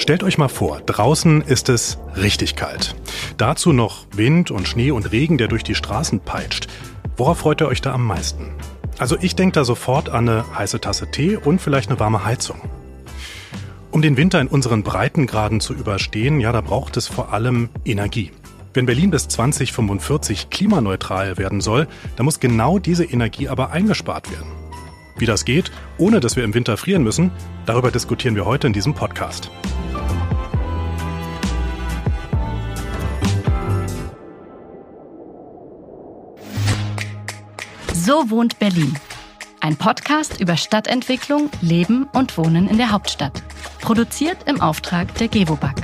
Stellt euch mal vor, draußen ist es richtig kalt. Dazu noch Wind und Schnee und Regen, der durch die Straßen peitscht. Worauf freut ihr euch da am meisten? Also ich denke da sofort an eine heiße Tasse Tee und vielleicht eine warme Heizung. Um den Winter in unseren Breitengraden zu überstehen, ja, da braucht es vor allem Energie. Wenn Berlin bis 2045 klimaneutral werden soll, dann muss genau diese Energie aber eingespart werden. Wie das geht, ohne dass wir im Winter frieren müssen, darüber diskutieren wir heute in diesem Podcast. So wohnt Berlin. Ein Podcast über Stadtentwicklung, Leben und Wohnen in der Hauptstadt. Produziert im Auftrag der Gewobag.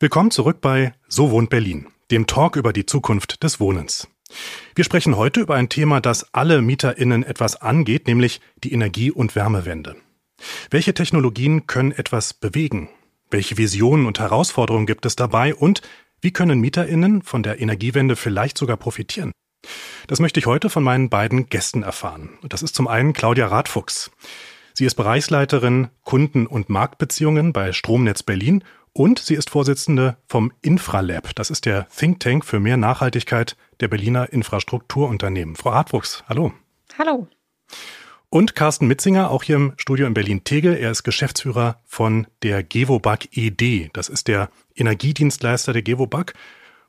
Willkommen zurück bei So wohnt Berlin, dem Talk über die Zukunft des Wohnens. Wir sprechen heute über ein Thema, das alle MieterInnen etwas angeht, nämlich die Energie- und Wärmewende. Welche Technologien können etwas bewegen? Welche Visionen und Herausforderungen gibt es dabei und wie können MieterInnen von der Energiewende vielleicht sogar profitieren? Das möchte ich heute von meinen beiden Gästen erfahren. Das ist zum einen Claudia Radfuchs. Sie ist Bereichsleiterin Kunden- und Marktbeziehungen bei Stromnetz Berlin und sie ist Vorsitzende vom Infralab. Das ist der Think Tank für mehr Nachhaltigkeit der Berliner Infrastrukturunternehmen. Frau Radfuchs, hallo. Hallo. Und Carsten Mitzinger, auch hier im Studio in Berlin-Tegel. Er ist Geschäftsführer von der Gewobag ED. Das ist der Energiedienstleister der Gewobag.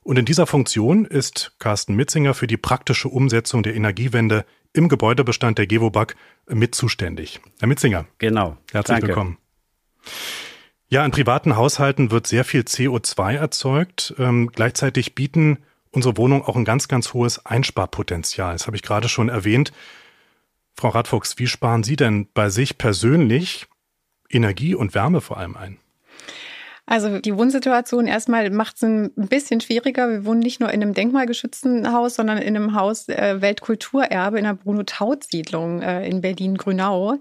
Und in dieser Funktion ist Carsten Mitzinger für die praktische Umsetzung der Energiewende im Gebäudebestand der Gewobag mit zuständig. Herr Mitzinger. Genau. Herzlich Danke. willkommen. Ja, in privaten Haushalten wird sehr viel CO2 erzeugt. Ähm, gleichzeitig bieten unsere Wohnungen auch ein ganz, ganz hohes Einsparpotenzial. Das habe ich gerade schon erwähnt. Frau Radfuchs, wie sparen Sie denn bei sich persönlich Energie und Wärme vor allem ein? Also die Wohnsituation erstmal macht es ein bisschen schwieriger. Wir wohnen nicht nur in einem denkmalgeschützten Haus, sondern in einem Haus äh, Weltkulturerbe in der Bruno-Taut-Siedlung äh, in Berlin-Grünau,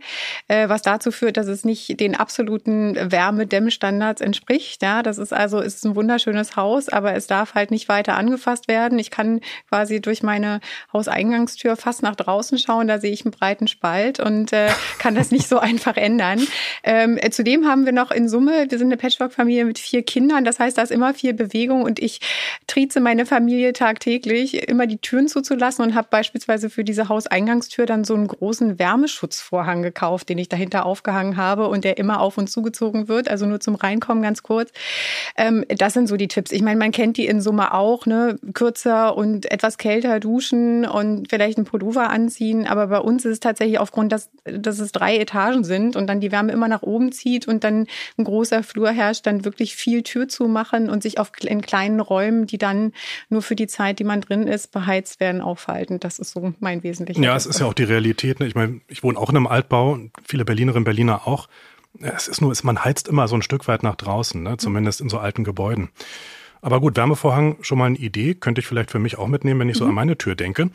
äh, was dazu führt, dass es nicht den absoluten Wärmedämmstandards entspricht. Ja, das ist also ist ein wunderschönes Haus, aber es darf halt nicht weiter angefasst werden. Ich kann quasi durch meine Hauseingangstür fast nach draußen schauen, da sehe ich einen breiten Spalt und äh, kann das nicht so einfach ändern. Ähm, zudem haben wir noch in Summe, wir sind eine Patchwork-Familie, Familie mit vier Kindern. Das heißt, da ist immer viel Bewegung und ich trieze meine Familie tagtäglich, immer die Türen zuzulassen und habe beispielsweise für diese Hauseingangstür dann so einen großen Wärmeschutzvorhang gekauft, den ich dahinter aufgehangen habe und der immer auf und zugezogen wird. Also nur zum Reinkommen ganz kurz. Ähm, das sind so die Tipps. Ich meine, man kennt die in Summe auch, ne? Kürzer und etwas kälter duschen und vielleicht ein Pullover anziehen. Aber bei uns ist es tatsächlich aufgrund, dass, dass es drei Etagen sind und dann die Wärme immer nach oben zieht und dann ein großer Flur herrscht, dann wirklich viel Tür zu machen und sich auf, in kleinen Räumen, die dann nur für die Zeit, die man drin ist, beheizt werden, aufhalten. Das ist so mein wesentlicher. Ja, es ist ja auch die Realität. Ne? Ich meine, ich wohne auch in einem Altbau, viele Berlinerinnen und Berliner auch. Es ist nur, man heizt immer so ein Stück weit nach draußen, ne? zumindest in so alten Gebäuden. Aber gut, Wärmevorhang, schon mal eine Idee, könnte ich vielleicht für mich auch mitnehmen, wenn ich so mhm. an meine Tür denke.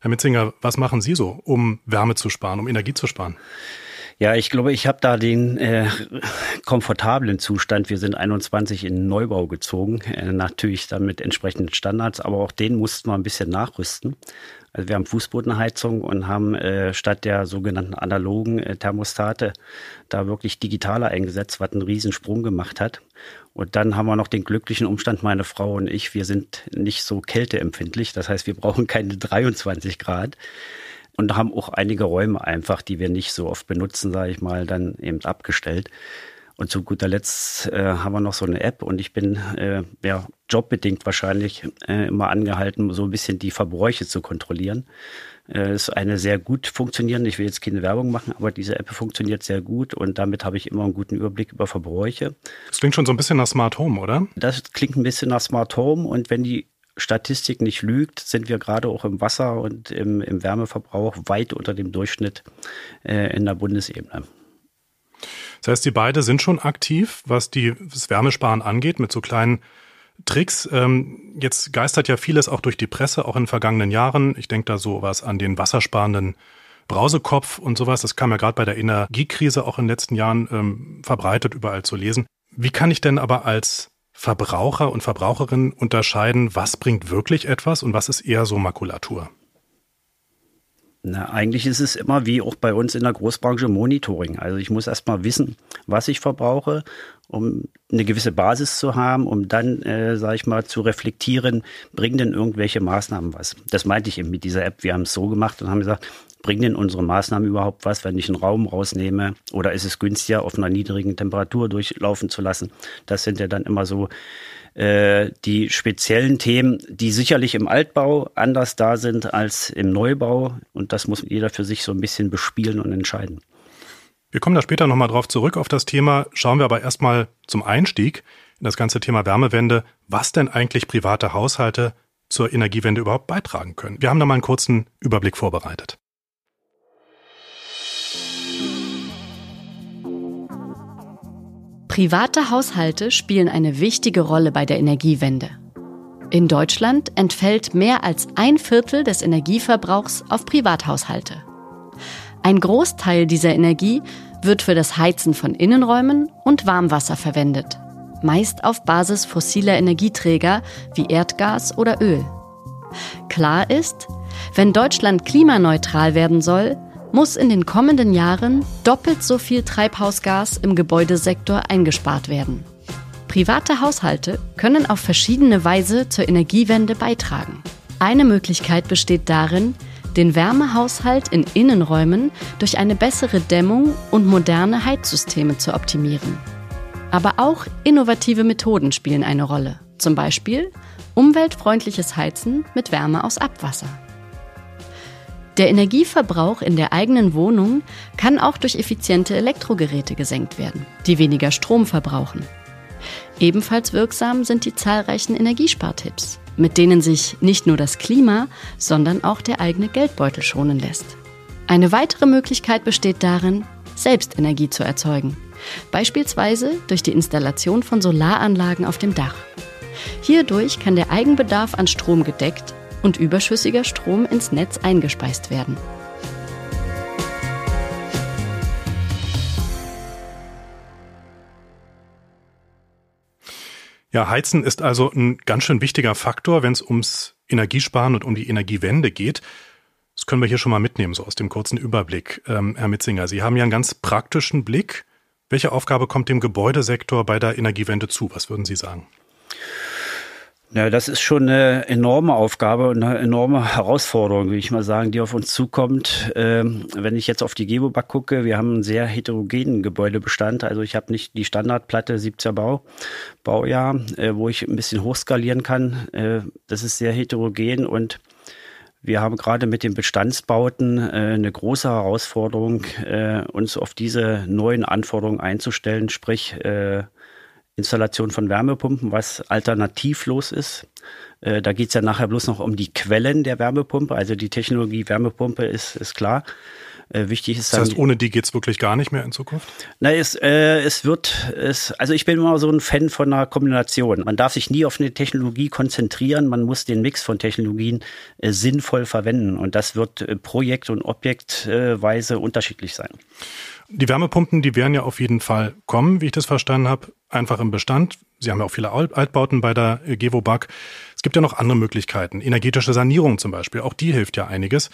Herr Mitzinger, was machen Sie so, um Wärme zu sparen, um Energie zu sparen? Ja, ich glaube, ich habe da den äh, komfortablen Zustand. Wir sind 21 in Neubau gezogen, äh, natürlich dann mit entsprechenden Standards, aber auch den mussten wir ein bisschen nachrüsten. Also wir haben Fußbodenheizung und haben äh, statt der sogenannten analogen äh, Thermostate da wirklich digitale eingesetzt, was einen Riesensprung gemacht hat. Und dann haben wir noch den glücklichen Umstand, meine Frau und ich, wir sind nicht so kälteempfindlich. Das heißt, wir brauchen keine 23 Grad und haben auch einige Räume einfach, die wir nicht so oft benutzen, sage ich mal, dann eben abgestellt. Und zu guter Letzt äh, haben wir noch so eine App und ich bin äh, ja jobbedingt wahrscheinlich äh, immer angehalten, so ein bisschen die Verbräuche zu kontrollieren. Äh, ist eine sehr gut funktionierende, ich will jetzt keine Werbung machen, aber diese App funktioniert sehr gut und damit habe ich immer einen guten Überblick über Verbräuche. Das klingt schon so ein bisschen nach Smart Home, oder? Das klingt ein bisschen nach Smart Home und wenn die Statistik nicht lügt, sind wir gerade auch im Wasser und im, im Wärmeverbrauch weit unter dem Durchschnitt äh, in der Bundesebene. Das heißt, die beide sind schon aktiv, was die, das Wärmesparen angeht, mit so kleinen Tricks. Ähm, jetzt geistert ja vieles auch durch die Presse, auch in vergangenen Jahren. Ich denke da so was an den wassersparenden Brausekopf und sowas. Das kam ja gerade bei der Energiekrise auch in den letzten Jahren ähm, verbreitet, überall zu lesen. Wie kann ich denn aber als Verbraucher und Verbraucherinnen unterscheiden, was bringt wirklich etwas und was ist eher so Makulatur? Na, eigentlich ist es immer wie auch bei uns in der Großbranche Monitoring. Also ich muss erstmal wissen, was ich verbrauche, um eine gewisse Basis zu haben, um dann, äh, sage ich mal, zu reflektieren, bringen denn irgendwelche Maßnahmen was? Das meinte ich eben mit dieser App. Wir haben es so gemacht und haben gesagt, bringen denn unsere Maßnahmen überhaupt was, wenn ich einen Raum rausnehme? Oder ist es günstiger, auf einer niedrigen Temperatur durchlaufen zu lassen? Das sind ja dann immer so äh, die speziellen Themen, die sicherlich im Altbau anders da sind als im Neubau. Und das muss jeder für sich so ein bisschen bespielen und entscheiden. Wir kommen da später nochmal drauf zurück auf das Thema. Schauen wir aber erstmal zum Einstieg in das ganze Thema Wärmewende, was denn eigentlich private Haushalte zur Energiewende überhaupt beitragen können. Wir haben da mal einen kurzen Überblick vorbereitet. Private Haushalte spielen eine wichtige Rolle bei der Energiewende. In Deutschland entfällt mehr als ein Viertel des Energieverbrauchs auf Privathaushalte. Ein Großteil dieser Energie wird für das Heizen von Innenräumen und Warmwasser verwendet, meist auf Basis fossiler Energieträger wie Erdgas oder Öl. Klar ist, wenn Deutschland klimaneutral werden soll, muss in den kommenden Jahren doppelt so viel Treibhausgas im Gebäudesektor eingespart werden. Private Haushalte können auf verschiedene Weise zur Energiewende beitragen. Eine Möglichkeit besteht darin, den Wärmehaushalt in Innenräumen durch eine bessere Dämmung und moderne Heizsysteme zu optimieren. Aber auch innovative Methoden spielen eine Rolle. Zum Beispiel umweltfreundliches Heizen mit Wärme aus Abwasser. Der Energieverbrauch in der eigenen Wohnung kann auch durch effiziente Elektrogeräte gesenkt werden, die weniger Strom verbrauchen. Ebenfalls wirksam sind die zahlreichen Energiespartipps, mit denen sich nicht nur das Klima, sondern auch der eigene Geldbeutel schonen lässt. Eine weitere Möglichkeit besteht darin, selbst Energie zu erzeugen, beispielsweise durch die Installation von Solaranlagen auf dem Dach. Hierdurch kann der Eigenbedarf an Strom gedeckt und überschüssiger Strom ins Netz eingespeist werden. Ja, Heizen ist also ein ganz schön wichtiger Faktor, wenn es ums Energiesparen und um die Energiewende geht. Das können wir hier schon mal mitnehmen, so aus dem kurzen Überblick. Ähm, Herr Mitzinger, Sie haben ja einen ganz praktischen Blick. Welche Aufgabe kommt dem Gebäudesektor bei der Energiewende zu? Was würden Sie sagen? Ja, das ist schon eine enorme Aufgabe und eine enorme Herausforderung, will ich mal sagen, die auf uns zukommt. Ähm, wenn ich jetzt auf die Gebobak gucke, wir haben einen sehr heterogenen Gebäudebestand. Also ich habe nicht die Standardplatte 70er Bau, Baujahr, äh, wo ich ein bisschen hochskalieren kann. Äh, das ist sehr heterogen und wir haben gerade mit den Bestandsbauten äh, eine große Herausforderung, äh, uns auf diese neuen Anforderungen einzustellen, sprich äh, Installation von Wärmepumpen, was alternativlos ist. Äh, da geht es ja nachher bloß noch um die Quellen der Wärmepumpe. Also die Technologie Wärmepumpe ist, ist klar. Äh, wichtig ist das heißt, ohne die geht's wirklich gar nicht mehr in Zukunft? Na, es, äh, es wird, es, also ich bin immer so ein Fan von einer Kombination. Man darf sich nie auf eine Technologie konzentrieren, man muss den Mix von Technologien äh, sinnvoll verwenden und das wird äh, projekt- und objektweise unterschiedlich sein. Die Wärmepumpen, die werden ja auf jeden Fall kommen, wie ich das verstanden habe, einfach im Bestand. Sie haben ja auch viele Altbauten bei der Gewobag. Es gibt ja noch andere Möglichkeiten. Energetische Sanierung zum Beispiel, auch die hilft ja einiges.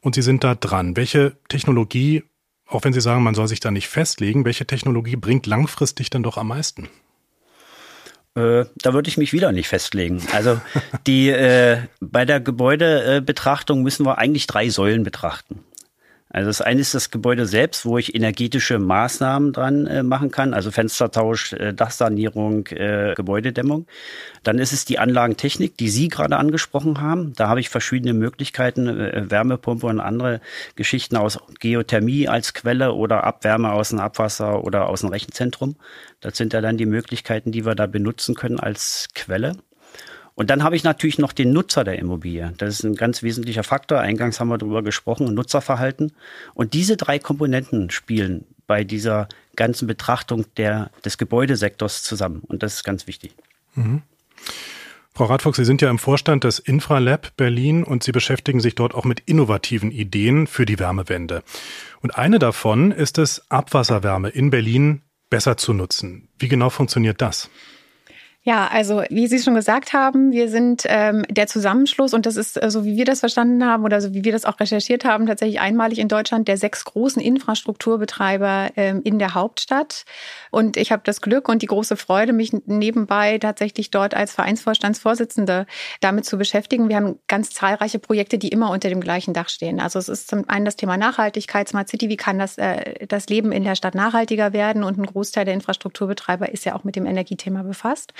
Und Sie sind da dran. Welche Technologie, auch wenn Sie sagen, man soll sich da nicht festlegen, welche Technologie bringt langfristig dann doch am meisten? Äh, da würde ich mich wieder nicht festlegen. Also die äh, bei der Gebäudebetrachtung müssen wir eigentlich drei Säulen betrachten. Also das eine ist das Gebäude selbst, wo ich energetische Maßnahmen dran äh, machen kann, also Fenstertausch, äh, Dachsanierung, äh, Gebäudedämmung. Dann ist es die Anlagentechnik, die Sie gerade angesprochen haben. Da habe ich verschiedene Möglichkeiten, äh, Wärmepumpe und andere Geschichten aus Geothermie als Quelle oder Abwärme aus dem Abwasser oder aus dem Rechenzentrum. Das sind ja dann die Möglichkeiten, die wir da benutzen können als Quelle. Und dann habe ich natürlich noch den Nutzer der Immobilie. Das ist ein ganz wesentlicher Faktor. Eingangs haben wir darüber gesprochen, Nutzerverhalten. Und diese drei Komponenten spielen bei dieser ganzen Betrachtung der, des Gebäudesektors zusammen. Und das ist ganz wichtig. Mhm. Frau Radfuchs, Sie sind ja im Vorstand des Infralab Berlin und Sie beschäftigen sich dort auch mit innovativen Ideen für die Wärmewende. Und eine davon ist es, Abwasserwärme in Berlin besser zu nutzen. Wie genau funktioniert das? Ja, also wie Sie schon gesagt haben, wir sind ähm, der Zusammenschluss und das ist, äh, so wie wir das verstanden haben oder so wie wir das auch recherchiert haben, tatsächlich einmalig in Deutschland der sechs großen Infrastrukturbetreiber ähm, in der Hauptstadt. Und ich habe das Glück und die große Freude, mich nebenbei tatsächlich dort als Vereinsvorstandsvorsitzende damit zu beschäftigen. Wir haben ganz zahlreiche Projekte, die immer unter dem gleichen Dach stehen. Also es ist zum einen das Thema Nachhaltigkeit, Smart City, wie kann das, äh, das Leben in der Stadt nachhaltiger werden? Und ein Großteil der Infrastrukturbetreiber ist ja auch mit dem Energiethema befasst.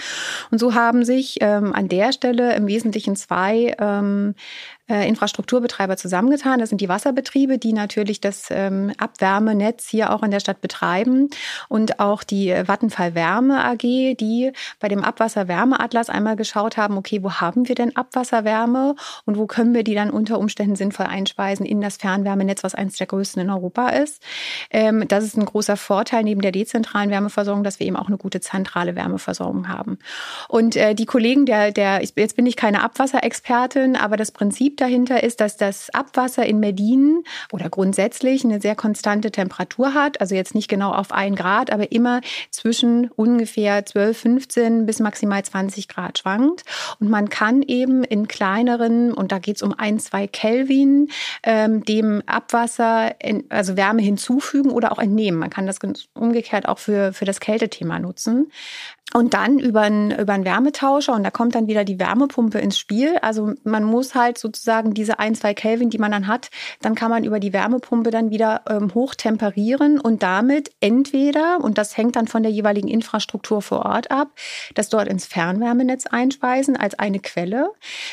Und so haben sich ähm, an der Stelle im Wesentlichen zwei ähm, äh, Infrastrukturbetreiber zusammengetan. Das sind die Wasserbetriebe, die natürlich das ähm, Abwärmenetz hier auch in der Stadt betreiben und auch die Vattenfall Wärme AG, die bei dem Abwasserwärmeatlas einmal geschaut haben, okay, wo haben wir denn Abwasserwärme und wo können wir die dann unter Umständen sinnvoll einspeisen in das Fernwärmenetz, was eines der größten in Europa ist. Ähm, das ist ein großer Vorteil neben der dezentralen Wärmeversorgung, dass wir eben auch eine gute zentrale Wärmeversorgung haben. Und äh, die Kollegen, der, der, jetzt bin ich keine Abwasserexpertin, aber das Prinzip dahinter ist, dass das Abwasser in Medinen oder grundsätzlich eine sehr konstante Temperatur hat. Also jetzt nicht genau auf ein Grad, aber immer zwischen ungefähr 12, 15 bis maximal 20 Grad schwankt. Und man kann eben in kleineren, und da geht es um ein, zwei Kelvin, ähm, dem Abwasser, in, also Wärme hinzufügen oder auch entnehmen. Man kann das umgekehrt auch für, für das Kältetthema nutzen. Und dann über einen, über einen Wärmetauscher und da kommt dann wieder die Wärmepumpe ins Spiel. Also man muss halt sozusagen diese ein, zwei Kelvin, die man dann hat, dann kann man über die Wärmepumpe dann wieder ähm, hochtemperieren und damit entweder, und das hängt dann von der jeweiligen Infrastruktur vor Ort ab, das dort ins Fernwärmenetz einspeisen als eine Quelle.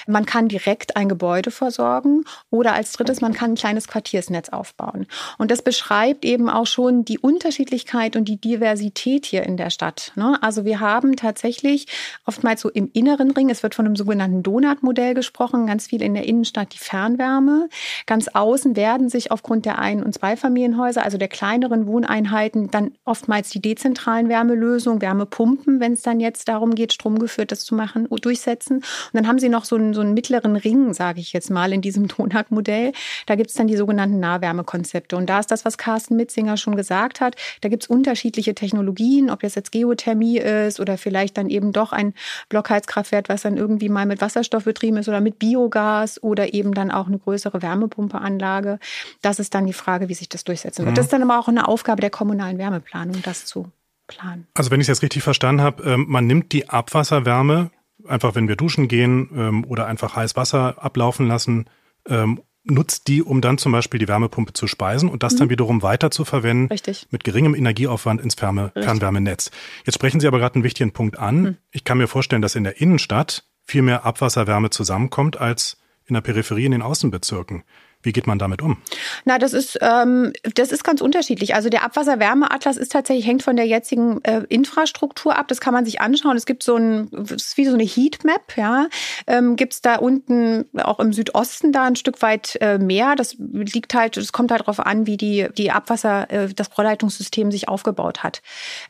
Man kann direkt ein Gebäude versorgen oder als drittes, man kann ein kleines Quartiersnetz aufbauen. Und das beschreibt eben auch schon die Unterschiedlichkeit und die Diversität hier in der Stadt. Ne? Also wir haben tatsächlich oftmals so im inneren Ring, es wird von einem sogenannten Donut-Modell gesprochen, ganz viel in der Innenstadt die Fernwärme. Ganz außen werden sich aufgrund der Ein- und Zweifamilienhäuser, also der kleineren Wohneinheiten, dann oftmals die dezentralen Wärmelösungen, Wärmepumpen, wenn es dann jetzt darum geht, stromgeführtes zu machen, durchsetzen. Und dann haben sie noch so einen, so einen mittleren Ring, sage ich jetzt mal, in diesem Donut-Modell. Da gibt es dann die sogenannten Nahwärmekonzepte. Und da ist das, was Carsten Mitzinger schon gesagt hat. Da gibt es unterschiedliche Technologien, ob das jetzt Geothermie ist, ist oder vielleicht dann eben doch ein Blockheizkraftwerk, was dann irgendwie mal mit Wasserstoff betrieben ist oder mit Biogas oder eben dann auch eine größere Wärmepumpeanlage. Das ist dann die Frage, wie sich das durchsetzen wird. Mhm. Das ist dann aber auch eine Aufgabe der kommunalen Wärmeplanung, das zu planen. Also wenn ich es jetzt richtig verstanden habe, ähm, man nimmt die Abwasserwärme, einfach wenn wir duschen gehen ähm, oder einfach heiß Wasser ablaufen lassen, ähm, nutzt die, um dann zum Beispiel die Wärmepumpe zu speisen und das mhm. dann wiederum weiter zu verwenden Richtig. mit geringem Energieaufwand ins Ferne, Fernwärmenetz. Jetzt sprechen Sie aber gerade einen wichtigen Punkt an. Mhm. Ich kann mir vorstellen, dass in der Innenstadt viel mehr Abwasserwärme zusammenkommt als in der Peripherie in den Außenbezirken. Wie geht man damit um? Na, das ist, ähm, das ist ganz unterschiedlich. Also der Abwasserwärmeatlas ist tatsächlich, hängt von der jetzigen äh, Infrastruktur ab. Das kann man sich anschauen. Es gibt so ein, es ist wie so eine Heatmap, ja. Ähm, gibt es da unten auch im Südosten da ein Stück weit äh, mehr. Das liegt halt, das kommt halt darauf an, wie die, die Abwasser, äh, das Rohrleitungssystem sich aufgebaut hat.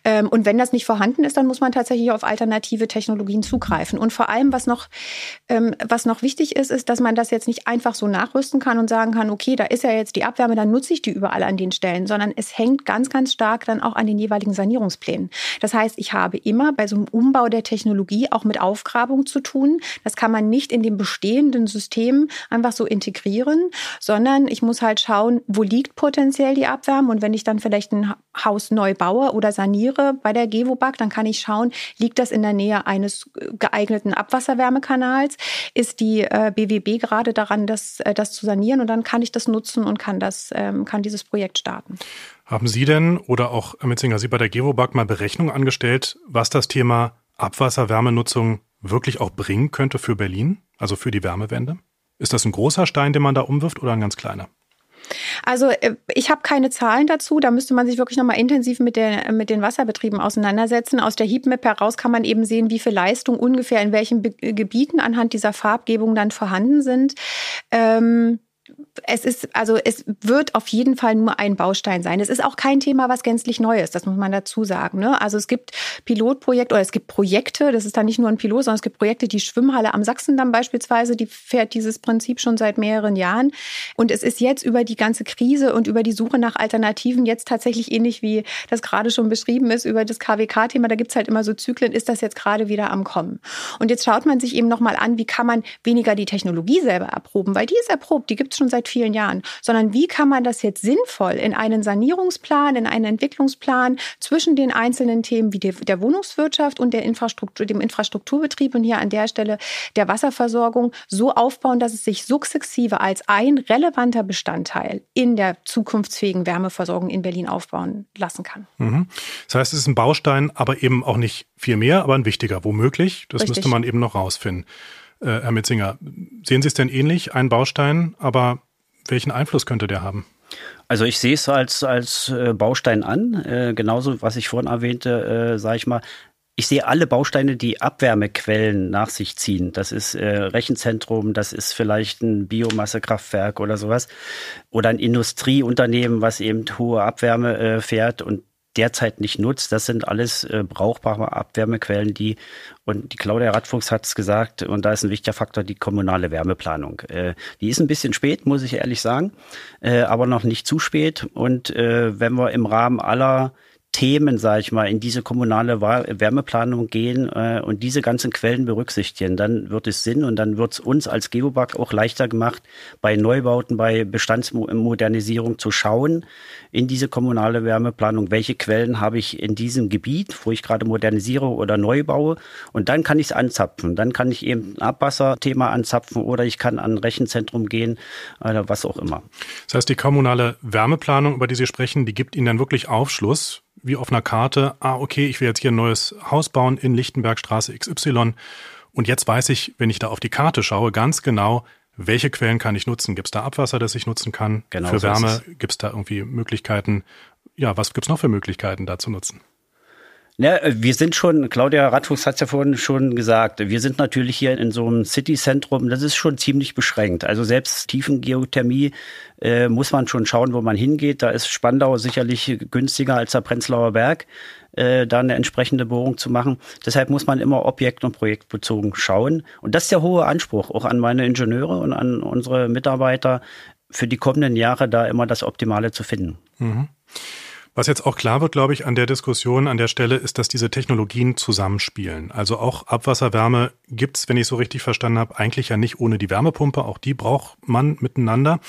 Ähm, und wenn das nicht vorhanden ist, dann muss man tatsächlich auf alternative Technologien zugreifen. Und vor allem, was noch, ähm, was noch wichtig ist, ist, dass man das jetzt nicht einfach so nachrüsten kann und sagen, sagen kann, okay, da ist ja jetzt die Abwärme, dann nutze ich die überall an den Stellen, sondern es hängt ganz, ganz stark dann auch an den jeweiligen Sanierungsplänen. Das heißt, ich habe immer bei so einem Umbau der Technologie auch mit Aufgrabung zu tun. Das kann man nicht in dem bestehenden System einfach so integrieren, sondern ich muss halt schauen, wo liegt potenziell die Abwärme und wenn ich dann vielleicht ein Haus neu baue oder saniere bei der Gewobag, dann kann ich schauen, liegt das in der Nähe eines geeigneten Abwasserwärmekanals? Ist die äh, BWB gerade daran, das, äh, das zu sanieren? Und dann kann ich das nutzen und kann, das, ähm, kann dieses Projekt starten. Haben Sie denn oder auch Herr Mitzinger, Sie bei der Gewobag mal Berechnung angestellt, was das Thema Abwasserwärmenutzung wirklich auch bringen könnte für Berlin, also für die Wärmewende? Ist das ein großer Stein, den man da umwirft oder ein ganz kleiner? Also äh, ich habe keine Zahlen dazu. Da müsste man sich wirklich nochmal intensiv mit, der, mit den Wasserbetrieben auseinandersetzen. Aus der Heatmap heraus kann man eben sehen, wie viel Leistung ungefähr in welchen Be Gebieten anhand dieser Farbgebung dann vorhanden sind. Ähm es ist, also es wird auf jeden Fall nur ein Baustein sein. Es ist auch kein Thema, was gänzlich neu ist, das muss man dazu sagen. Ne? Also es gibt Pilotprojekte oder es gibt Projekte, das ist dann nicht nur ein Pilot, sondern es gibt Projekte, die Schwimmhalle am Sachsendamm beispielsweise, die fährt dieses Prinzip schon seit mehreren Jahren. Und es ist jetzt über die ganze Krise und über die Suche nach Alternativen jetzt tatsächlich ähnlich wie das gerade schon beschrieben ist, über das KWK-Thema, da gibt's halt immer so Zyklen, ist das jetzt gerade wieder am Kommen. Und jetzt schaut man sich eben nochmal an, wie kann man weniger die Technologie selber erproben, weil die ist erprobt, die gibt's schon seit vielen Jahren, sondern wie kann man das jetzt sinnvoll in einen Sanierungsplan, in einen Entwicklungsplan zwischen den einzelnen Themen wie der Wohnungswirtschaft und der Infrastruktur, dem Infrastrukturbetrieb und hier an der Stelle der Wasserversorgung so aufbauen, dass es sich sukzessive als ein relevanter Bestandteil in der zukunftsfähigen Wärmeversorgung in Berlin aufbauen lassen kann. Mhm. Das heißt, es ist ein Baustein, aber eben auch nicht viel mehr, aber ein wichtiger, womöglich. Das Richtig. müsste man eben noch rausfinden. Äh, Herr Mitzinger, sehen Sie es denn ähnlich, ein Baustein, aber welchen Einfluss könnte der haben? Also ich sehe es als, als äh, Baustein an, äh, genauso was ich vorhin erwähnte, äh, sage ich mal, ich sehe alle Bausteine, die Abwärmequellen nach sich ziehen. Das ist äh, Rechenzentrum, das ist vielleicht ein Biomassekraftwerk oder sowas. Oder ein Industrieunternehmen, was eben hohe Abwärme äh, fährt. Und derzeit nicht nutzt. Das sind alles äh, brauchbare Abwärmequellen, die, und die Claudia Radfuchs hat es gesagt, und da ist ein wichtiger Faktor die kommunale Wärmeplanung. Äh, die ist ein bisschen spät, muss ich ehrlich sagen, äh, aber noch nicht zu spät. Und äh, wenn wir im Rahmen aller Themen, sage ich mal, in diese kommunale Wärmeplanung gehen äh, und diese ganzen Quellen berücksichtigen, dann wird es Sinn und dann wird es uns als Geobank auch leichter gemacht, bei Neubauten, bei Bestandsmodernisierung zu schauen in diese kommunale Wärmeplanung, welche Quellen habe ich in diesem Gebiet, wo ich gerade modernisiere oder neu baue und dann kann ich es anzapfen. Dann kann ich eben ein Abwasserthema anzapfen oder ich kann an ein Rechenzentrum gehen oder was auch immer. Das heißt, die kommunale Wärmeplanung, über die Sie sprechen, die gibt Ihnen dann wirklich Aufschluss wie auf einer Karte, ah, okay, ich will jetzt hier ein neues Haus bauen in Lichtenbergstraße XY. Und jetzt weiß ich, wenn ich da auf die Karte schaue, ganz genau, welche Quellen kann ich nutzen? Gibt es da Abwasser, das ich nutzen kann? Genau für Wärme gibt es da irgendwie Möglichkeiten? Ja, was gibt es noch für Möglichkeiten da zu nutzen? Ja, wir sind schon, Claudia Radfuchs hat es ja vorhin schon gesagt, wir sind natürlich hier in so einem City-Zentrum, das ist schon ziemlich beschränkt. Also selbst Tiefengeothermie äh, muss man schon schauen, wo man hingeht. Da ist Spandau sicherlich günstiger als der Prenzlauer Berg, äh, da eine entsprechende Bohrung zu machen. Deshalb muss man immer objekt- und projektbezogen schauen. Und das ist der hohe Anspruch auch an meine Ingenieure und an unsere Mitarbeiter, für die kommenden Jahre da immer das Optimale zu finden. Mhm. Was jetzt auch klar wird, glaube ich, an der Diskussion an der Stelle, ist, dass diese Technologien zusammenspielen. Also auch Abwasserwärme gibt's, wenn ich so richtig verstanden habe, eigentlich ja nicht ohne die Wärmepumpe. Auch die braucht man miteinander.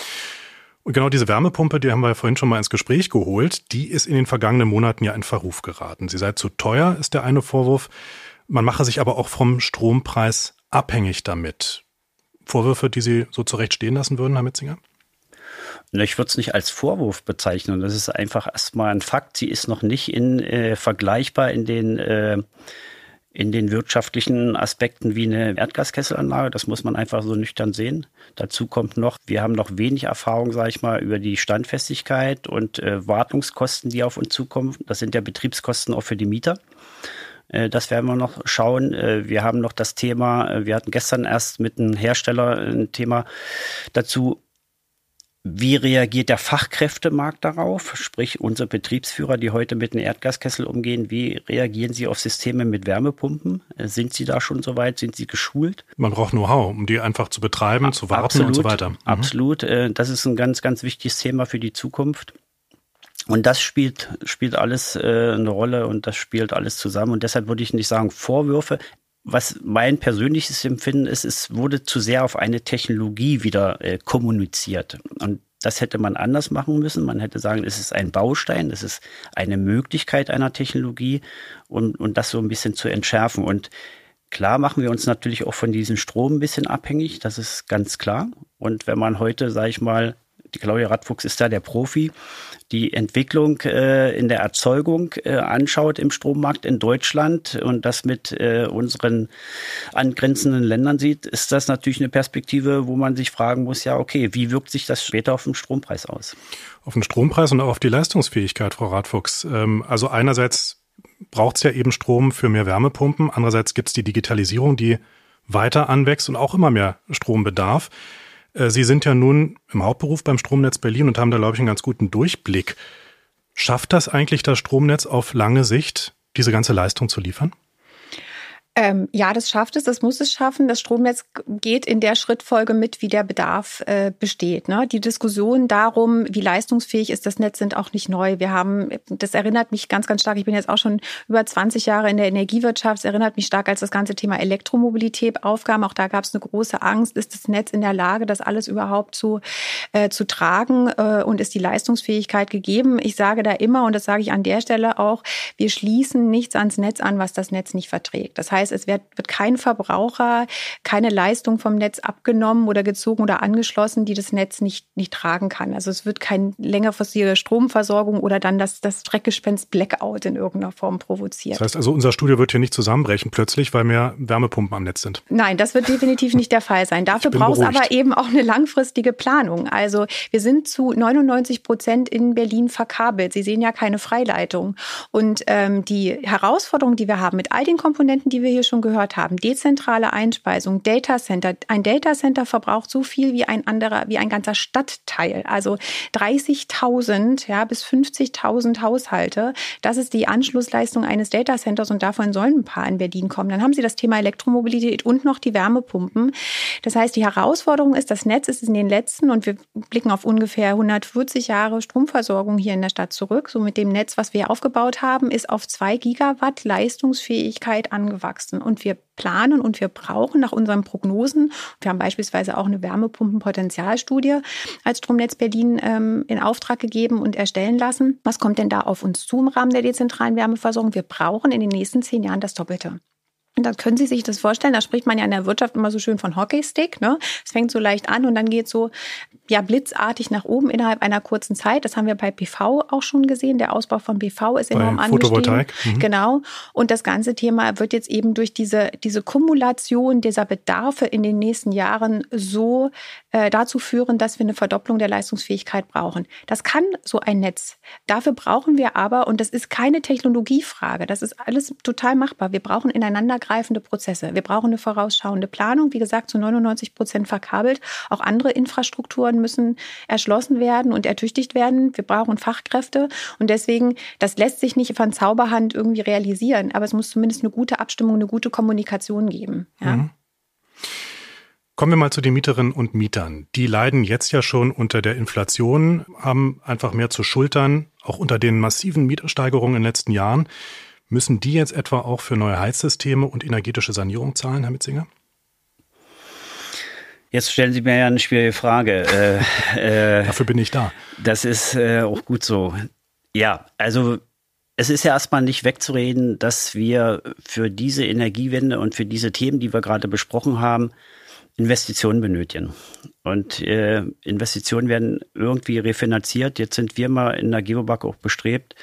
Und genau diese Wärmepumpe, die haben wir ja vorhin schon mal ins Gespräch geholt, die ist in den vergangenen Monaten ja in Verruf geraten. Sie sei zu teuer, ist der eine Vorwurf. Man mache sich aber auch vom Strompreis abhängig damit. Vorwürfe, die Sie so zurecht stehen lassen würden, Herr Mitzinger? Ich würde es nicht als Vorwurf bezeichnen. Das ist einfach erstmal ein Fakt. Sie ist noch nicht in, äh, vergleichbar in den, äh, in den wirtschaftlichen Aspekten wie eine Erdgaskesselanlage. Das muss man einfach so nüchtern sehen. Dazu kommt noch, wir haben noch wenig Erfahrung, sage ich mal, über die Standfestigkeit und äh, Wartungskosten, die auf uns zukommen. Das sind ja Betriebskosten auch für die Mieter. Äh, das werden wir noch schauen. Äh, wir haben noch das Thema, äh, wir hatten gestern erst mit einem Hersteller ein Thema dazu, wie reagiert der Fachkräftemarkt darauf? Sprich, unsere Betriebsführer, die heute mit einem Erdgaskessel umgehen, wie reagieren sie auf Systeme mit Wärmepumpen? Äh, sind sie da schon so weit? Sind sie geschult? Man braucht Know-how, um die einfach zu betreiben, zu warten absolut, und so weiter. Mhm. Absolut. Äh, das ist ein ganz, ganz wichtiges Thema für die Zukunft. Und das spielt, spielt alles äh, eine Rolle und das spielt alles zusammen. Und deshalb würde ich nicht sagen Vorwürfe was mein persönliches Empfinden ist, es wurde zu sehr auf eine Technologie wieder äh, kommuniziert. Und das hätte man anders machen müssen. Man hätte sagen, es ist ein Baustein, es ist eine Möglichkeit einer Technologie und, und das so ein bisschen zu entschärfen. Und klar machen wir uns natürlich auch von diesem Strom ein bisschen abhängig, das ist ganz klar. Und wenn man heute, sage ich mal, Claudia Radfuchs ist da der Profi, die Entwicklung äh, in der Erzeugung äh, anschaut im Strommarkt in Deutschland und das mit äh, unseren angrenzenden Ländern sieht, ist das natürlich eine Perspektive, wo man sich fragen muss, ja, okay, wie wirkt sich das später auf den Strompreis aus? Auf den Strompreis und auch auf die Leistungsfähigkeit, Frau Radfuchs. Ähm, also einerseits braucht es ja eben Strom für mehr Wärmepumpen, andererseits gibt es die Digitalisierung, die weiter anwächst und auch immer mehr Strom bedarf. Äh, Sie sind ja nun im Hauptberuf beim Stromnetz Berlin und haben da, glaube ich, einen ganz guten Durchblick. Schafft das eigentlich das Stromnetz auf lange Sicht, diese ganze Leistung zu liefern? Ähm, ja, das schafft es, das muss es schaffen. Das Stromnetz geht in der Schrittfolge mit, wie der Bedarf äh, besteht. Ne? Die Diskussion darum, wie leistungsfähig ist das Netz, sind auch nicht neu. Wir haben, das erinnert mich ganz, ganz stark. Ich bin jetzt auch schon über 20 Jahre in der Energiewirtschaft. Es erinnert mich stark, als das ganze Thema Elektromobilität aufkam. Auch da gab es eine große Angst. Ist das Netz in der Lage, das alles überhaupt zu, äh, zu tragen? Äh, und ist die Leistungsfähigkeit gegeben? Ich sage da immer, und das sage ich an der Stelle auch, wir schließen nichts ans Netz an, was das Netz nicht verträgt. Das heißt, heißt, es wird, wird kein Verbraucher, keine Leistung vom Netz abgenommen oder gezogen oder angeschlossen, die das Netz nicht, nicht tragen kann. Also es wird keine längerfristige Stromversorgung oder dann das, das Schreckgespenst Blackout in irgendeiner Form provoziert. Das heißt also, unser Studio wird hier nicht zusammenbrechen plötzlich, weil mehr Wärmepumpen am Netz sind. Nein, das wird definitiv nicht der Fall sein. Dafür braucht es aber eben auch eine langfristige Planung. Also wir sind zu 99 Prozent in Berlin verkabelt. Sie sehen ja keine Freileitung. Und ähm, die Herausforderung, die wir haben mit all den Komponenten, die wir hier schon gehört haben, dezentrale Einspeisung, Data Center. Ein Data Center verbraucht so viel wie ein anderer, wie ein ganzer Stadtteil. Also 30.000 ja, bis 50.000 Haushalte. Das ist die Anschlussleistung eines Data Centers und davon sollen ein paar in Berlin kommen. Dann haben Sie das Thema Elektromobilität und noch die Wärmepumpen. Das heißt, die Herausforderung ist, das Netz ist in den letzten und wir blicken auf ungefähr 140 Jahre Stromversorgung hier in der Stadt zurück. So mit dem Netz, was wir aufgebaut haben, ist auf zwei Gigawatt Leistungsfähigkeit angewachsen wachsen. Und wir planen und wir brauchen nach unseren Prognosen, wir haben beispielsweise auch eine Wärmepumpenpotenzialstudie als Stromnetz Berlin ähm, in Auftrag gegeben und erstellen lassen. Was kommt denn da auf uns zu im Rahmen der dezentralen Wärmeversorgung? Wir brauchen in den nächsten zehn Jahren das Doppelte. Und dann können Sie sich das vorstellen, da spricht man ja in der Wirtschaft immer so schön von Hockeystick. Ne? Es fängt so leicht an und dann geht so ja blitzartig nach oben innerhalb einer kurzen Zeit. Das haben wir bei PV auch schon gesehen. Der Ausbau von PV ist enorm bei Photovoltaik. Mhm. Genau. Und das ganze Thema wird jetzt eben durch diese, diese Kumulation dieser Bedarfe in den nächsten Jahren so äh, dazu führen, dass wir eine Verdopplung der Leistungsfähigkeit brauchen. Das kann so ein Netz. Dafür brauchen wir aber, und das ist keine Technologiefrage, das ist alles total machbar. Wir brauchen ineinandergreifende Prozesse. Wir brauchen eine vorausschauende Planung, wie gesagt, zu 99 Prozent verkabelt. Auch andere Infrastrukturen Strukturen müssen erschlossen werden und ertüchtigt werden. Wir brauchen Fachkräfte und deswegen, das lässt sich nicht von Zauberhand irgendwie realisieren, aber es muss zumindest eine gute Abstimmung, eine gute Kommunikation geben. Ja. Mhm. Kommen wir mal zu den Mieterinnen und Mietern. Die leiden jetzt ja schon unter der Inflation, haben einfach mehr zu schultern, auch unter den massiven Mietsteigerungen in den letzten Jahren. Müssen die jetzt etwa auch für neue Heizsysteme und energetische Sanierung zahlen, Herr Mitzinger? Jetzt stellen Sie mir ja eine schwierige Frage. Äh, äh, Dafür bin ich da. Das ist äh, auch gut so. Ja, also es ist ja erstmal nicht wegzureden, dass wir für diese Energiewende und für diese Themen, die wir gerade besprochen haben, Investitionen benötigen. Und äh, Investitionen werden irgendwie refinanziert. Jetzt sind wir mal in der Geobank auch bestrebt,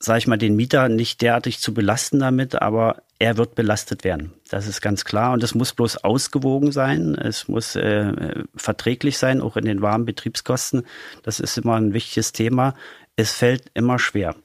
sage ich mal, den Mieter nicht derartig zu belasten damit, aber er wird belastet werden. Das ist ganz klar. Und es muss bloß ausgewogen sein. Es muss äh, verträglich sein, auch in den warmen Betriebskosten. Das ist immer ein wichtiges Thema. Es fällt immer schwer.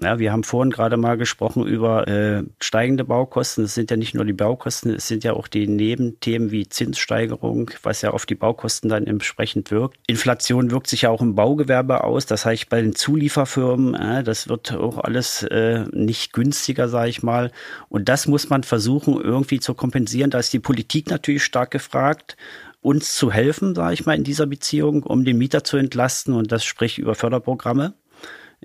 Ja, wir haben vorhin gerade mal gesprochen über äh, steigende Baukosten. Es sind ja nicht nur die Baukosten, es sind ja auch die Nebenthemen wie Zinssteigerung, was ja auf die Baukosten dann entsprechend wirkt. Inflation wirkt sich ja auch im Baugewerbe aus. Das heißt, bei den Zulieferfirmen, äh, das wird auch alles äh, nicht günstiger, sage ich mal. Und das muss man versuchen, irgendwie zu kompensieren. Da ist die Politik natürlich stark gefragt uns zu helfen, sage ich mal, in dieser Beziehung, um den Mieter zu entlasten. Und das spricht über Förderprogramme.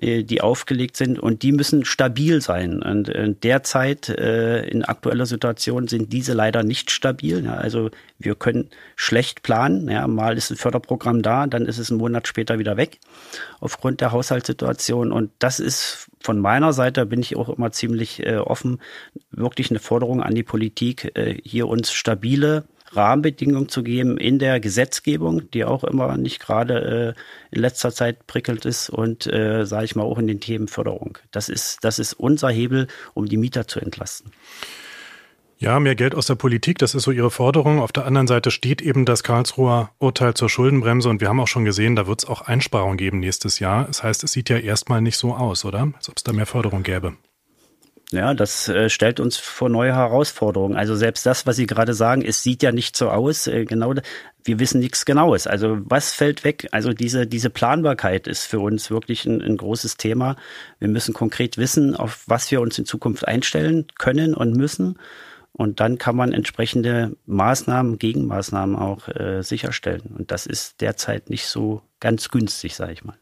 Äh, die aufgelegt sind und die müssen stabil sein. Und äh, derzeit äh, in aktueller Situation sind diese leider nicht stabil. Also wir können schlecht planen. Ja, mal ist ein Förderprogramm da, dann ist es einen Monat später wieder weg aufgrund der Haushaltssituation. Und das ist von meiner Seite, bin ich auch immer ziemlich offen, wirklich eine Forderung an die Politik, hier uns stabile Rahmenbedingungen zu geben in der Gesetzgebung, die auch immer nicht gerade äh, in letzter Zeit prickelt ist und äh, sage ich mal auch in den Themen Förderung. Das ist, das ist unser Hebel, um die Mieter zu entlasten. Ja, mehr Geld aus der Politik, das ist so Ihre Forderung. Auf der anderen Seite steht eben das Karlsruher Urteil zur Schuldenbremse und wir haben auch schon gesehen, da wird es auch Einsparungen geben nächstes Jahr. Das heißt, es sieht ja erstmal nicht so aus, oder? Als ob es da mehr Förderung gäbe. Ja, das äh, stellt uns vor neue Herausforderungen. Also selbst das, was Sie gerade sagen, es sieht ja nicht so aus. Äh, genau, wir wissen nichts Genaues. Also was fällt weg? Also diese diese Planbarkeit ist für uns wirklich ein, ein großes Thema. Wir müssen konkret wissen, auf was wir uns in Zukunft einstellen können und müssen. Und dann kann man entsprechende Maßnahmen, Gegenmaßnahmen auch äh, sicherstellen. Und das ist derzeit nicht so ganz günstig, sage ich mal.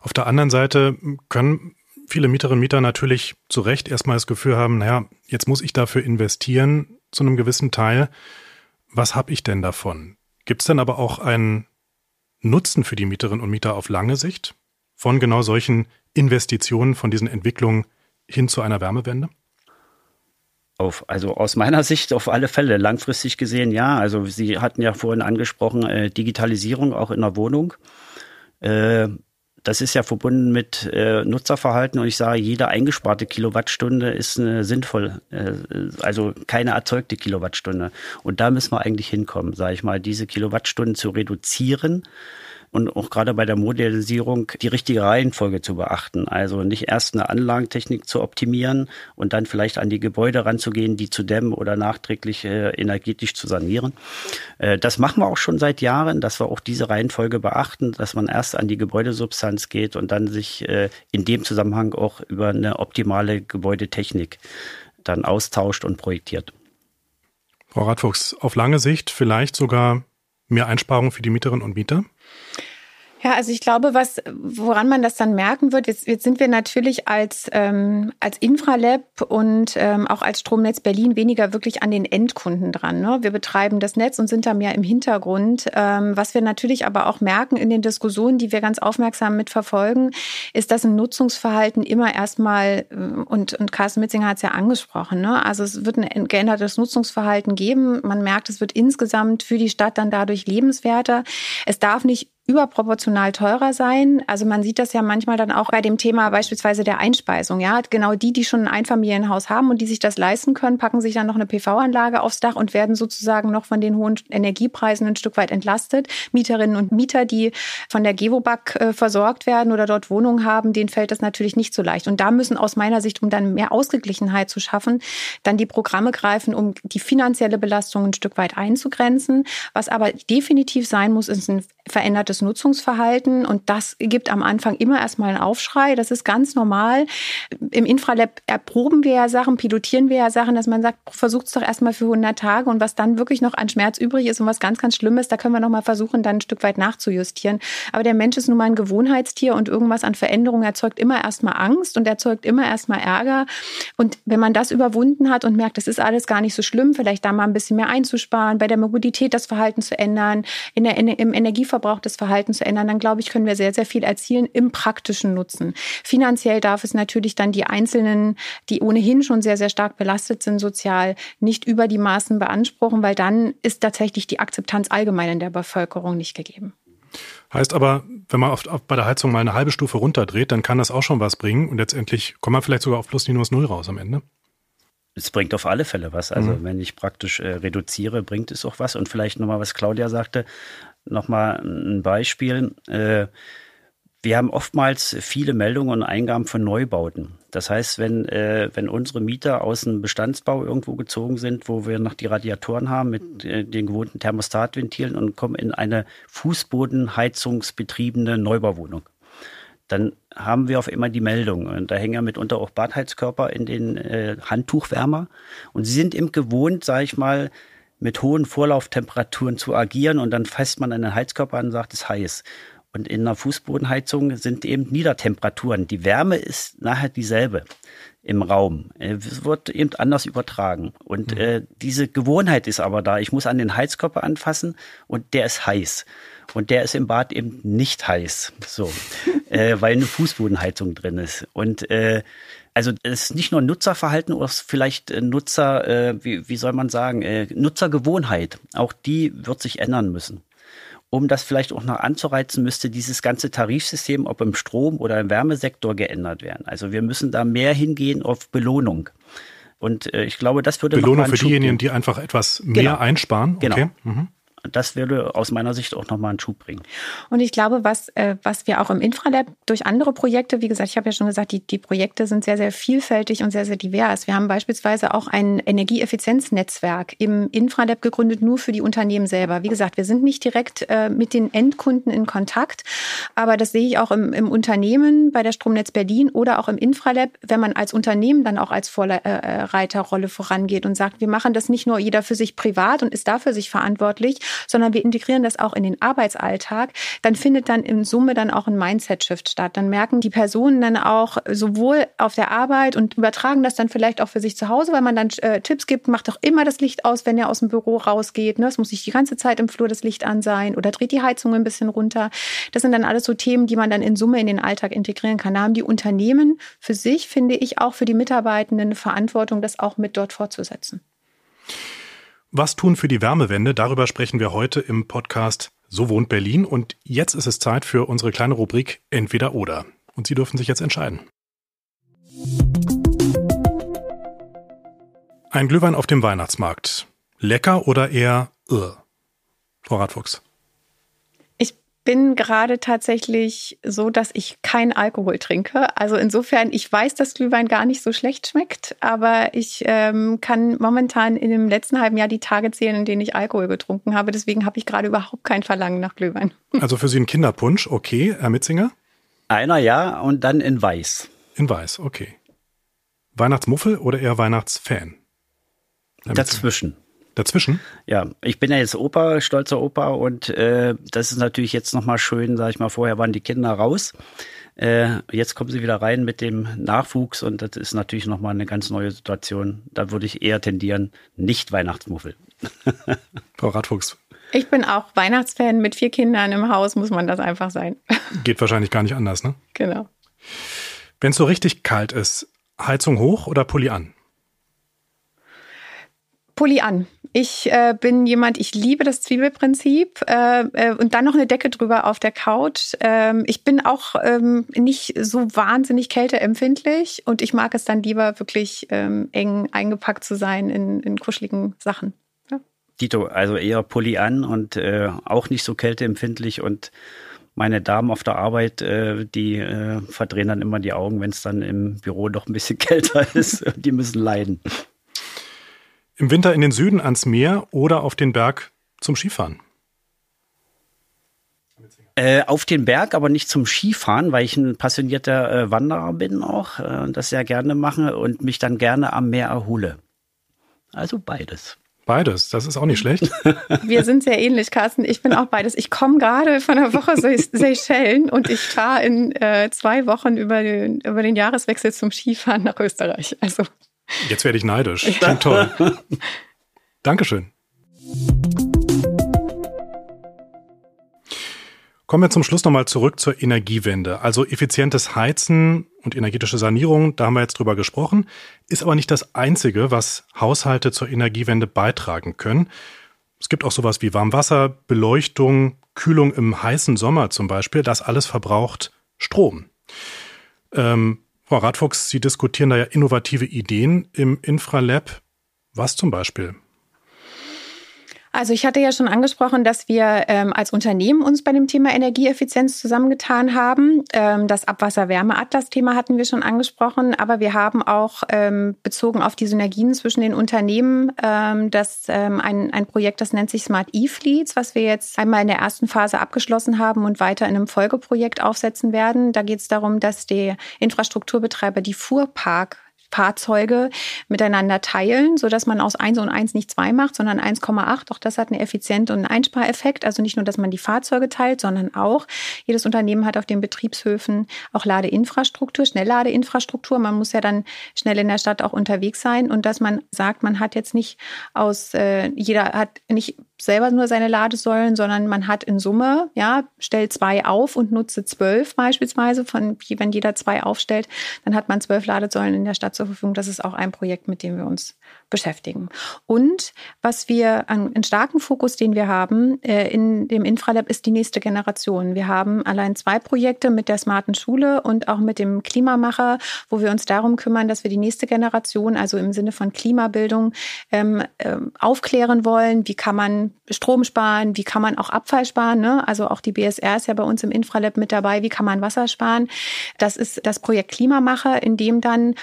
Auf der anderen Seite können viele Mieterinnen und Mieter natürlich zu Recht erstmal das Gefühl haben, naja, jetzt muss ich dafür investieren zu einem gewissen Teil. Was habe ich denn davon? Gibt es denn aber auch einen Nutzen für die Mieterinnen und Mieter auf lange Sicht von genau solchen Investitionen, von diesen Entwicklungen hin zu einer Wärmewende? Auf, also aus meiner Sicht auf alle Fälle. Langfristig gesehen, ja. Also Sie hatten ja vorhin angesprochen, äh, Digitalisierung auch in der Wohnung. Äh, das ist ja verbunden mit äh, Nutzerverhalten und ich sage, jede eingesparte Kilowattstunde ist äh, sinnvoll, äh, also keine erzeugte Kilowattstunde. Und da müssen wir eigentlich hinkommen, sage ich mal, diese Kilowattstunden zu reduzieren und auch gerade bei der Modellisierung die richtige Reihenfolge zu beachten. Also nicht erst eine Anlagentechnik zu optimieren und dann vielleicht an die Gebäude ranzugehen, die zu dämmen oder nachträglich äh, energetisch zu sanieren. Äh, das machen wir auch schon seit Jahren, dass wir auch diese Reihenfolge beachten, dass man erst an die Gebäudesubstanz geht und dann sich äh, in dem Zusammenhang auch über eine optimale Gebäudetechnik dann austauscht und projektiert. Frau Radfuchs, auf lange Sicht vielleicht sogar mehr Einsparungen für die Mieterinnen und Mieter? Ja, also ich glaube, was, woran man das dann merken wird, jetzt, jetzt sind wir natürlich als, ähm, als Infralab und ähm, auch als Stromnetz Berlin weniger wirklich an den Endkunden dran. Ne? Wir betreiben das Netz und sind da mehr im Hintergrund. Ähm, was wir natürlich aber auch merken in den Diskussionen, die wir ganz aufmerksam mitverfolgen, ist, dass ein Nutzungsverhalten immer erstmal, äh, und, und Carsten Mitzinger hat es ja angesprochen, ne? also es wird ein geändertes Nutzungsverhalten geben. Man merkt, es wird insgesamt für die Stadt dann dadurch lebenswerter. Es darf nicht überproportional teurer sein. Also man sieht das ja manchmal dann auch bei dem Thema beispielsweise der Einspeisung. Ja, genau die, die schon ein Einfamilienhaus haben und die sich das leisten können, packen sich dann noch eine PV-Anlage aufs Dach und werden sozusagen noch von den hohen Energiepreisen ein Stück weit entlastet. Mieterinnen und Mieter, die von der Gewobag äh, versorgt werden oder dort Wohnungen haben, denen fällt das natürlich nicht so leicht. Und da müssen aus meiner Sicht, um dann mehr Ausgeglichenheit zu schaffen, dann die Programme greifen, um die finanzielle Belastung ein Stück weit einzugrenzen. Was aber definitiv sein muss, ist ein verändertes Nutzungsverhalten. Und das gibt am Anfang immer erstmal einen Aufschrei. Das ist ganz normal. Im Infralab erproben wir ja Sachen, pilotieren wir ja Sachen, dass man sagt, versucht es doch erstmal für 100 Tage. Und was dann wirklich noch an Schmerz übrig ist und was ganz, ganz Schlimmes, da können wir noch mal versuchen, dann ein Stück weit nachzujustieren. Aber der Mensch ist nun mal ein Gewohnheitstier und irgendwas an Veränderung erzeugt immer erstmal Angst und erzeugt immer erstmal Ärger. Und wenn man das überwunden hat und merkt, das ist alles gar nicht so schlimm, vielleicht da mal ein bisschen mehr einzusparen, bei der Mobilität das Verhalten zu ändern, in der, im Energieverbrauch Verbrauch des Verhaltens zu ändern, dann glaube ich, können wir sehr, sehr viel erzielen im praktischen Nutzen. Finanziell darf es natürlich dann die Einzelnen, die ohnehin schon sehr, sehr stark belastet sind sozial, nicht über die Maßen beanspruchen, weil dann ist tatsächlich die Akzeptanz allgemein in der Bevölkerung nicht gegeben. Heißt aber, wenn man oft bei der Heizung mal eine halbe Stufe runterdreht, dann kann das auch schon was bringen und letztendlich kommt man vielleicht sogar auf plus minus null raus am Ende. Es bringt auf alle Fälle was. Also mhm. wenn ich praktisch äh, reduziere, bringt es auch was. Und vielleicht nochmal, was Claudia sagte, nochmal ein Beispiel. Äh, wir haben oftmals viele Meldungen und Eingaben von Neubauten. Das heißt, wenn, äh, wenn unsere Mieter aus dem Bestandsbau irgendwo gezogen sind, wo wir noch die Radiatoren haben mit äh, den gewohnten Thermostatventilen und kommen in eine fußbodenheizungsbetriebene Neubauwohnung, dann haben wir auf immer die Meldung. Und da hängen ja mitunter auch Badheizkörper in den äh, Handtuchwärmer. Und sie sind eben gewohnt, sage ich mal, mit hohen Vorlauftemperaturen zu agieren und dann fasst man einen Heizkörper an und sagt, es ist heiß. Und in einer Fußbodenheizung sind eben Niedertemperaturen. Die Wärme ist nachher dieselbe im Raum. Es wird eben anders übertragen. Und mhm. äh, diese Gewohnheit ist aber da. Ich muss an den Heizkörper anfassen und der ist heiß. Und der ist im Bad eben nicht heiß. So. äh, weil eine Fußbodenheizung drin ist. Und äh, also es ist nicht nur Nutzerverhalten oder vielleicht äh, Nutzer, äh, wie, wie soll man sagen, äh, Nutzergewohnheit. Auch die wird sich ändern müssen. Um das vielleicht auch noch anzureizen, müsste dieses ganze Tarifsystem, ob im Strom- oder im Wärmesektor, geändert werden. Also wir müssen da mehr hingehen auf Belohnung. Und äh, ich glaube, das würde Belohnung für diejenigen, die einfach etwas mehr genau. einsparen. Genau. Okay. Mhm. Das würde aus meiner Sicht auch nochmal einen Schub bringen. Und ich glaube, was, äh, was wir auch im Infralab durch andere Projekte, wie gesagt, ich habe ja schon gesagt, die, die Projekte sind sehr, sehr vielfältig und sehr, sehr divers. Wir haben beispielsweise auch ein Energieeffizienznetzwerk im Infralab gegründet, nur für die Unternehmen selber. Wie gesagt, wir sind nicht direkt äh, mit den Endkunden in Kontakt, aber das sehe ich auch im, im Unternehmen bei der Stromnetz Berlin oder auch im Infralab, wenn man als Unternehmen dann auch als Vorreiterrolle vorangeht und sagt, wir machen das nicht nur jeder für sich privat und ist dafür sich verantwortlich, sondern wir integrieren das auch in den Arbeitsalltag, dann findet dann in Summe dann auch ein Mindset-Shift statt. Dann merken die Personen dann auch sowohl auf der Arbeit und übertragen das dann vielleicht auch für sich zu Hause, weil man dann äh, Tipps gibt, macht doch immer das Licht aus, wenn ihr aus dem Büro rausgeht. Ne? Es muss nicht die ganze Zeit im Flur das Licht an sein oder dreht die Heizung ein bisschen runter. Das sind dann alles so Themen, die man dann in Summe in den Alltag integrieren kann. Da haben die Unternehmen für sich, finde ich, auch für die Mitarbeitenden eine Verantwortung, das auch mit dort fortzusetzen. Was tun für die Wärmewende? Darüber sprechen wir heute im Podcast So wohnt Berlin. Und jetzt ist es Zeit für unsere kleine Rubrik Entweder oder. Und Sie dürfen sich jetzt entscheiden. Ein Glühwein auf dem Weihnachtsmarkt. Lecker oder eher irr? Frau Radfuchs bin gerade tatsächlich so, dass ich keinen Alkohol trinke. Also insofern, ich weiß, dass Glühwein gar nicht so schlecht schmeckt, aber ich ähm, kann momentan in dem letzten halben Jahr die Tage zählen, in denen ich Alkohol getrunken habe. Deswegen habe ich gerade überhaupt kein Verlangen nach Glühwein. Also für Sie ein Kinderpunsch, okay, Herr Mitzinger? Einer ja und dann in Weiß. In Weiß, okay. Weihnachtsmuffel oder eher Weihnachtsfan? Dazwischen. Dazwischen? Ja, ich bin ja jetzt Opa, stolzer Opa und äh, das ist natürlich jetzt nochmal schön, sag ich mal, vorher waren die Kinder raus. Äh, jetzt kommen sie wieder rein mit dem Nachwuchs und das ist natürlich nochmal eine ganz neue Situation. Da würde ich eher tendieren, nicht Weihnachtsmuffel. Frau Radfuchs. Ich bin auch Weihnachtsfan mit vier Kindern im Haus, muss man das einfach sein. Geht wahrscheinlich gar nicht anders, ne? Genau. Wenn es so richtig kalt ist, Heizung hoch oder Pulli an? Pulli an. Ich äh, bin jemand, ich liebe das Zwiebelprinzip äh, äh, und dann noch eine Decke drüber auf der Couch. Ähm, ich bin auch ähm, nicht so wahnsinnig kälteempfindlich und ich mag es dann lieber wirklich ähm, eng eingepackt zu sein in, in kuscheligen Sachen. Ja. Dito, also eher Pulli an und äh, auch nicht so kälteempfindlich und meine Damen auf der Arbeit, äh, die verdrehen dann immer die Augen, wenn es dann im Büro doch ein bisschen kälter ist. die müssen leiden. Im Winter in den Süden ans Meer oder auf den Berg zum Skifahren? Äh, auf den Berg, aber nicht zum Skifahren, weil ich ein passionierter äh, Wanderer bin auch, äh, das sehr gerne mache und mich dann gerne am Meer erhole. Also beides. Beides, das ist auch nicht schlecht. Wir sind sehr ähnlich, Carsten. Ich bin auch beides. Ich komme gerade von der Woche Seychellen und ich fahre in äh, zwei Wochen über den, über den Jahreswechsel zum Skifahren nach Österreich. Also Jetzt werde ich neidisch. Klingt toll. Dankeschön. Kommen wir zum Schluss nochmal zurück zur Energiewende. Also effizientes Heizen und energetische Sanierung, da haben wir jetzt drüber gesprochen, ist aber nicht das Einzige, was Haushalte zur Energiewende beitragen können. Es gibt auch sowas wie Warmwasser, Beleuchtung, Kühlung im heißen Sommer zum Beispiel. Das alles verbraucht Strom. Ähm, Frau Radfuchs, Sie diskutieren da ja innovative Ideen im Infralab. Was zum Beispiel? Also ich hatte ja schon angesprochen, dass wir ähm, als Unternehmen uns bei dem Thema Energieeffizienz zusammengetan haben. Ähm, das Abwasser-Wärme-Atlas-Thema hatten wir schon angesprochen, aber wir haben auch ähm, bezogen auf die Synergien zwischen den Unternehmen ähm, das ähm, ein, ein Projekt, das nennt sich Smart E-Fleets, was wir jetzt einmal in der ersten Phase abgeschlossen haben und weiter in einem Folgeprojekt aufsetzen werden. Da geht es darum, dass der Infrastrukturbetreiber die Fuhrpark Fahrzeuge miteinander teilen, so dass man aus 1 und 1 nicht 2 macht, sondern 1,8. Auch das hat einen Effizient- und einen Einspareffekt. Also nicht nur, dass man die Fahrzeuge teilt, sondern auch, jedes Unternehmen hat auf den Betriebshöfen auch Ladeinfrastruktur, Schnellladeinfrastruktur. Man muss ja dann schnell in der Stadt auch unterwegs sein und dass man sagt, man hat jetzt nicht aus, äh, jeder hat nicht selber nur seine Ladesäulen, sondern man hat in Summe, ja, stellt zwei auf und nutze zwölf beispielsweise, von, wenn jeder zwei aufstellt, dann hat man zwölf Ladesäulen in der Stadt zur Verfügung. Das ist auch ein Projekt, mit dem wir uns beschäftigen. Und was wir an, einen starken Fokus, den wir haben äh, in dem Infralab, ist die nächste Generation. Wir haben allein zwei Projekte mit der smarten Schule und auch mit dem Klimamacher, wo wir uns darum kümmern, dass wir die nächste Generation, also im Sinne von Klimabildung, ähm, äh, aufklären wollen. Wie kann man Strom sparen? Wie kann man auch Abfall sparen? Ne? Also auch die BSR ist ja bei uns im Infralab mit dabei. Wie kann man Wasser sparen? Das ist das Projekt Klimamacher, in dem dann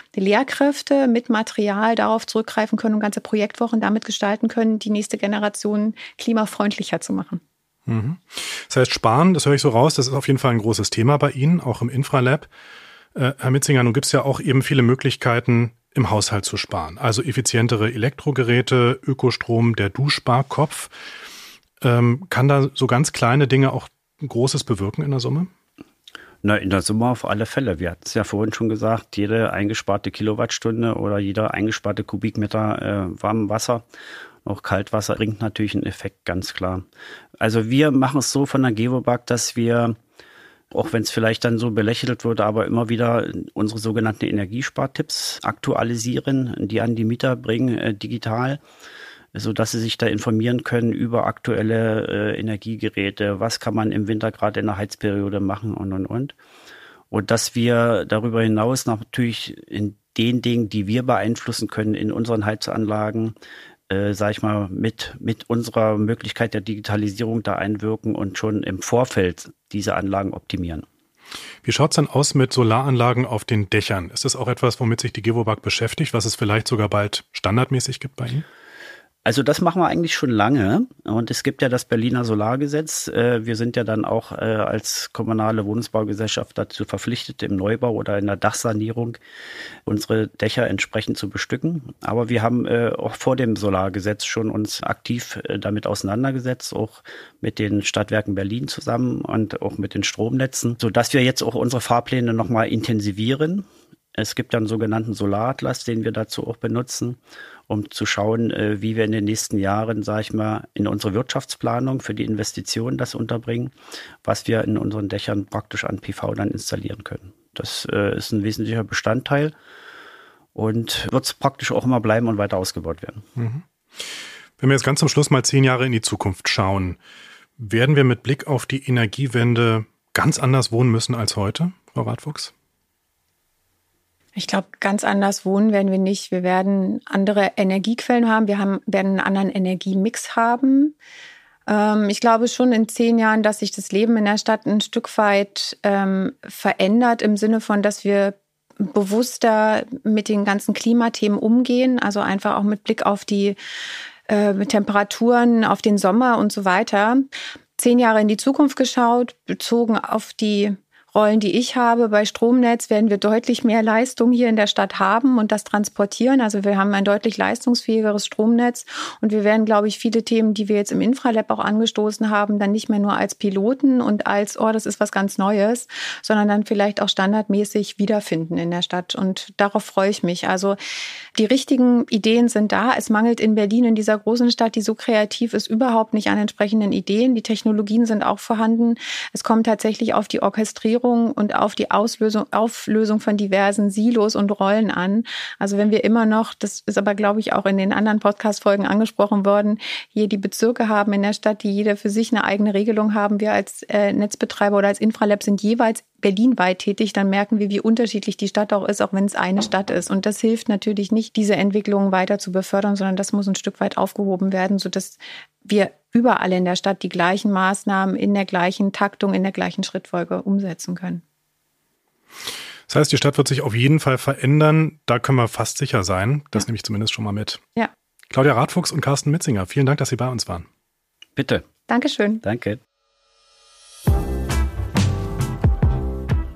Lehrkräfte mit Material darauf zurückgreifen können und ganze Projektwochen damit gestalten können, die nächste Generation klimafreundlicher zu machen. Mhm. Das heißt, sparen, das höre ich so raus, das ist auf jeden Fall ein großes Thema bei Ihnen, auch im Infralab. Äh, Herr Mitzinger, nun gibt es ja auch eben viele Möglichkeiten, im Haushalt zu sparen. Also effizientere Elektrogeräte, Ökostrom, der Duschsparkopf. Ähm, kann da so ganz kleine Dinge auch Großes bewirken in der Summe? Na, in der Summe auf alle Fälle. Wir hatten es ja vorhin schon gesagt, jede eingesparte Kilowattstunde oder jeder eingesparte Kubikmeter äh, warmem Wasser, auch Kaltwasser, bringt natürlich einen Effekt, ganz klar. Also wir machen es so von der Gewobag, dass wir, auch wenn es vielleicht dann so belächelt wurde, aber immer wieder unsere sogenannten Energiespartipps aktualisieren, die an die Mieter bringen, äh, digital so dass sie sich da informieren können über aktuelle äh, Energiegeräte, was kann man im Winter gerade in der Heizperiode machen und und und. Und dass wir darüber hinaus natürlich in den Dingen, die wir beeinflussen können in unseren Heizanlagen, äh, sage ich mal, mit, mit unserer Möglichkeit der Digitalisierung da einwirken und schon im Vorfeld diese Anlagen optimieren. Wie schaut es dann aus mit Solaranlagen auf den Dächern? Ist das auch etwas, womit sich die Gewobag beschäftigt, was es vielleicht sogar bald standardmäßig gibt bei Ihnen? Also das machen wir eigentlich schon lange. Und es gibt ja das Berliner Solargesetz. Äh, wir sind ja dann auch äh, als kommunale Wohnungsbaugesellschaft dazu verpflichtet, im Neubau oder in der Dachsanierung unsere Dächer entsprechend zu bestücken. Aber wir haben äh, auch vor dem Solargesetz schon uns aktiv damit auseinandergesetzt, auch mit den Stadtwerken Berlin zusammen und auch mit den Stromnetzen, sodass wir jetzt auch unsere Fahrpläne nochmal intensivieren. Es gibt dann sogenannten Solaratlas, den wir dazu auch benutzen um zu schauen, äh, wie wir in den nächsten Jahren, sage ich mal, in unsere Wirtschaftsplanung für die Investitionen das unterbringen, was wir in unseren Dächern praktisch an PV dann installieren können. Das äh, ist ein wesentlicher Bestandteil und wird praktisch auch immer bleiben und weiter ausgebaut werden. Mhm. Wenn wir jetzt ganz zum Schluss mal zehn Jahre in die Zukunft schauen, werden wir mit Blick auf die Energiewende ganz anders wohnen müssen als heute, Frau Radfuchs? Ich glaube, ganz anders wohnen werden wir nicht. Wir werden andere Energiequellen haben. Wir haben, werden einen anderen Energiemix haben. Ähm, ich glaube schon in zehn Jahren, dass sich das Leben in der Stadt ein Stück weit ähm, verändert im Sinne von, dass wir bewusster mit den ganzen Klimathemen umgehen. Also einfach auch mit Blick auf die äh, Temperaturen, auf den Sommer und so weiter. Zehn Jahre in die Zukunft geschaut, bezogen auf die Rollen, die ich habe. Bei Stromnetz werden wir deutlich mehr Leistung hier in der Stadt haben und das transportieren. Also wir haben ein deutlich leistungsfähigeres Stromnetz und wir werden, glaube ich, viele Themen, die wir jetzt im Infralab auch angestoßen haben, dann nicht mehr nur als Piloten und als, oh, das ist was ganz Neues, sondern dann vielleicht auch standardmäßig wiederfinden in der Stadt. Und darauf freue ich mich. Also die richtigen Ideen sind da. Es mangelt in Berlin, in dieser großen Stadt, die so kreativ ist, überhaupt nicht an entsprechenden Ideen. Die Technologien sind auch vorhanden. Es kommt tatsächlich auf die Orchestrierung Veränderung und auf die Auslösung, Auflösung von diversen Silos und Rollen an. Also wenn wir immer noch, das ist aber, glaube ich, auch in den anderen Podcast-Folgen angesprochen worden, hier die Bezirke haben in der Stadt, die jeder für sich eine eigene Regelung haben. Wir als äh, Netzbetreiber oder als Infralab sind jeweils berlinweit tätig, dann merken wir, wie unterschiedlich die Stadt auch ist, auch wenn es eine Stadt ist. Und das hilft natürlich nicht, diese Entwicklung weiter zu befördern, sondern das muss ein Stück weit aufgehoben werden, sodass wir überall in der Stadt die gleichen Maßnahmen in der gleichen Taktung, in der gleichen Schrittfolge umsetzen können. Das heißt, die Stadt wird sich auf jeden Fall verändern. Da können wir fast sicher sein. Das ja. nehme ich zumindest schon mal mit. Ja. Claudia Radfuchs und Carsten Mitzinger, vielen Dank, dass Sie bei uns waren. Bitte. Dankeschön. Danke.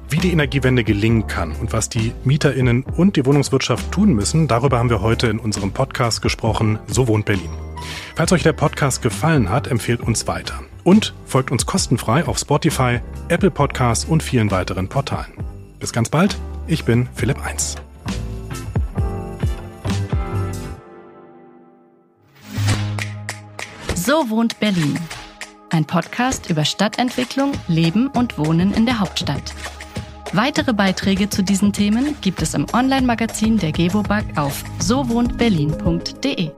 Wie die Energiewende gelingen kann und was die Mieterinnen und die Wohnungswirtschaft tun müssen, darüber haben wir heute in unserem Podcast gesprochen. So wohnt Berlin. Falls euch der Podcast gefallen hat, empfehlt uns weiter. Und folgt uns kostenfrei auf Spotify, Apple Podcasts und vielen weiteren Portalen. Bis ganz bald, ich bin Philipp Eins. So wohnt Berlin. Ein Podcast über Stadtentwicklung, Leben und Wohnen in der Hauptstadt. Weitere Beiträge zu diesen Themen gibt es im Online-Magazin der Gewobag auf sowohntberlin.de.